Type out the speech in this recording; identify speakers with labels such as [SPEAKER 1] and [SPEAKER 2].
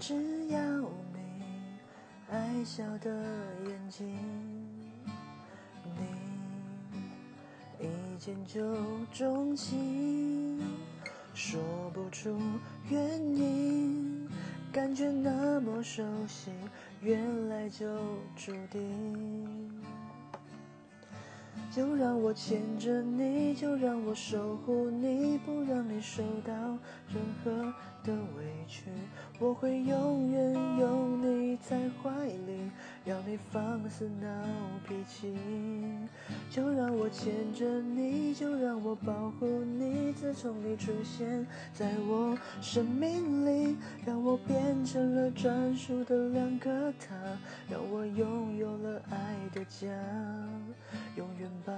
[SPEAKER 1] 只要你爱笑的眼睛，你一见就钟情，说不出原因，感觉那么熟悉，原来就注定。就让我牵着你，就让我守护你，不让你受到任何的委屈。我会永远拥你在怀里，让你放肆闹脾气。就让我牵着你，就让我保护你。自从你出现在我生命里，让我变成了专属的两个他，让我拥有了爱的家。永远把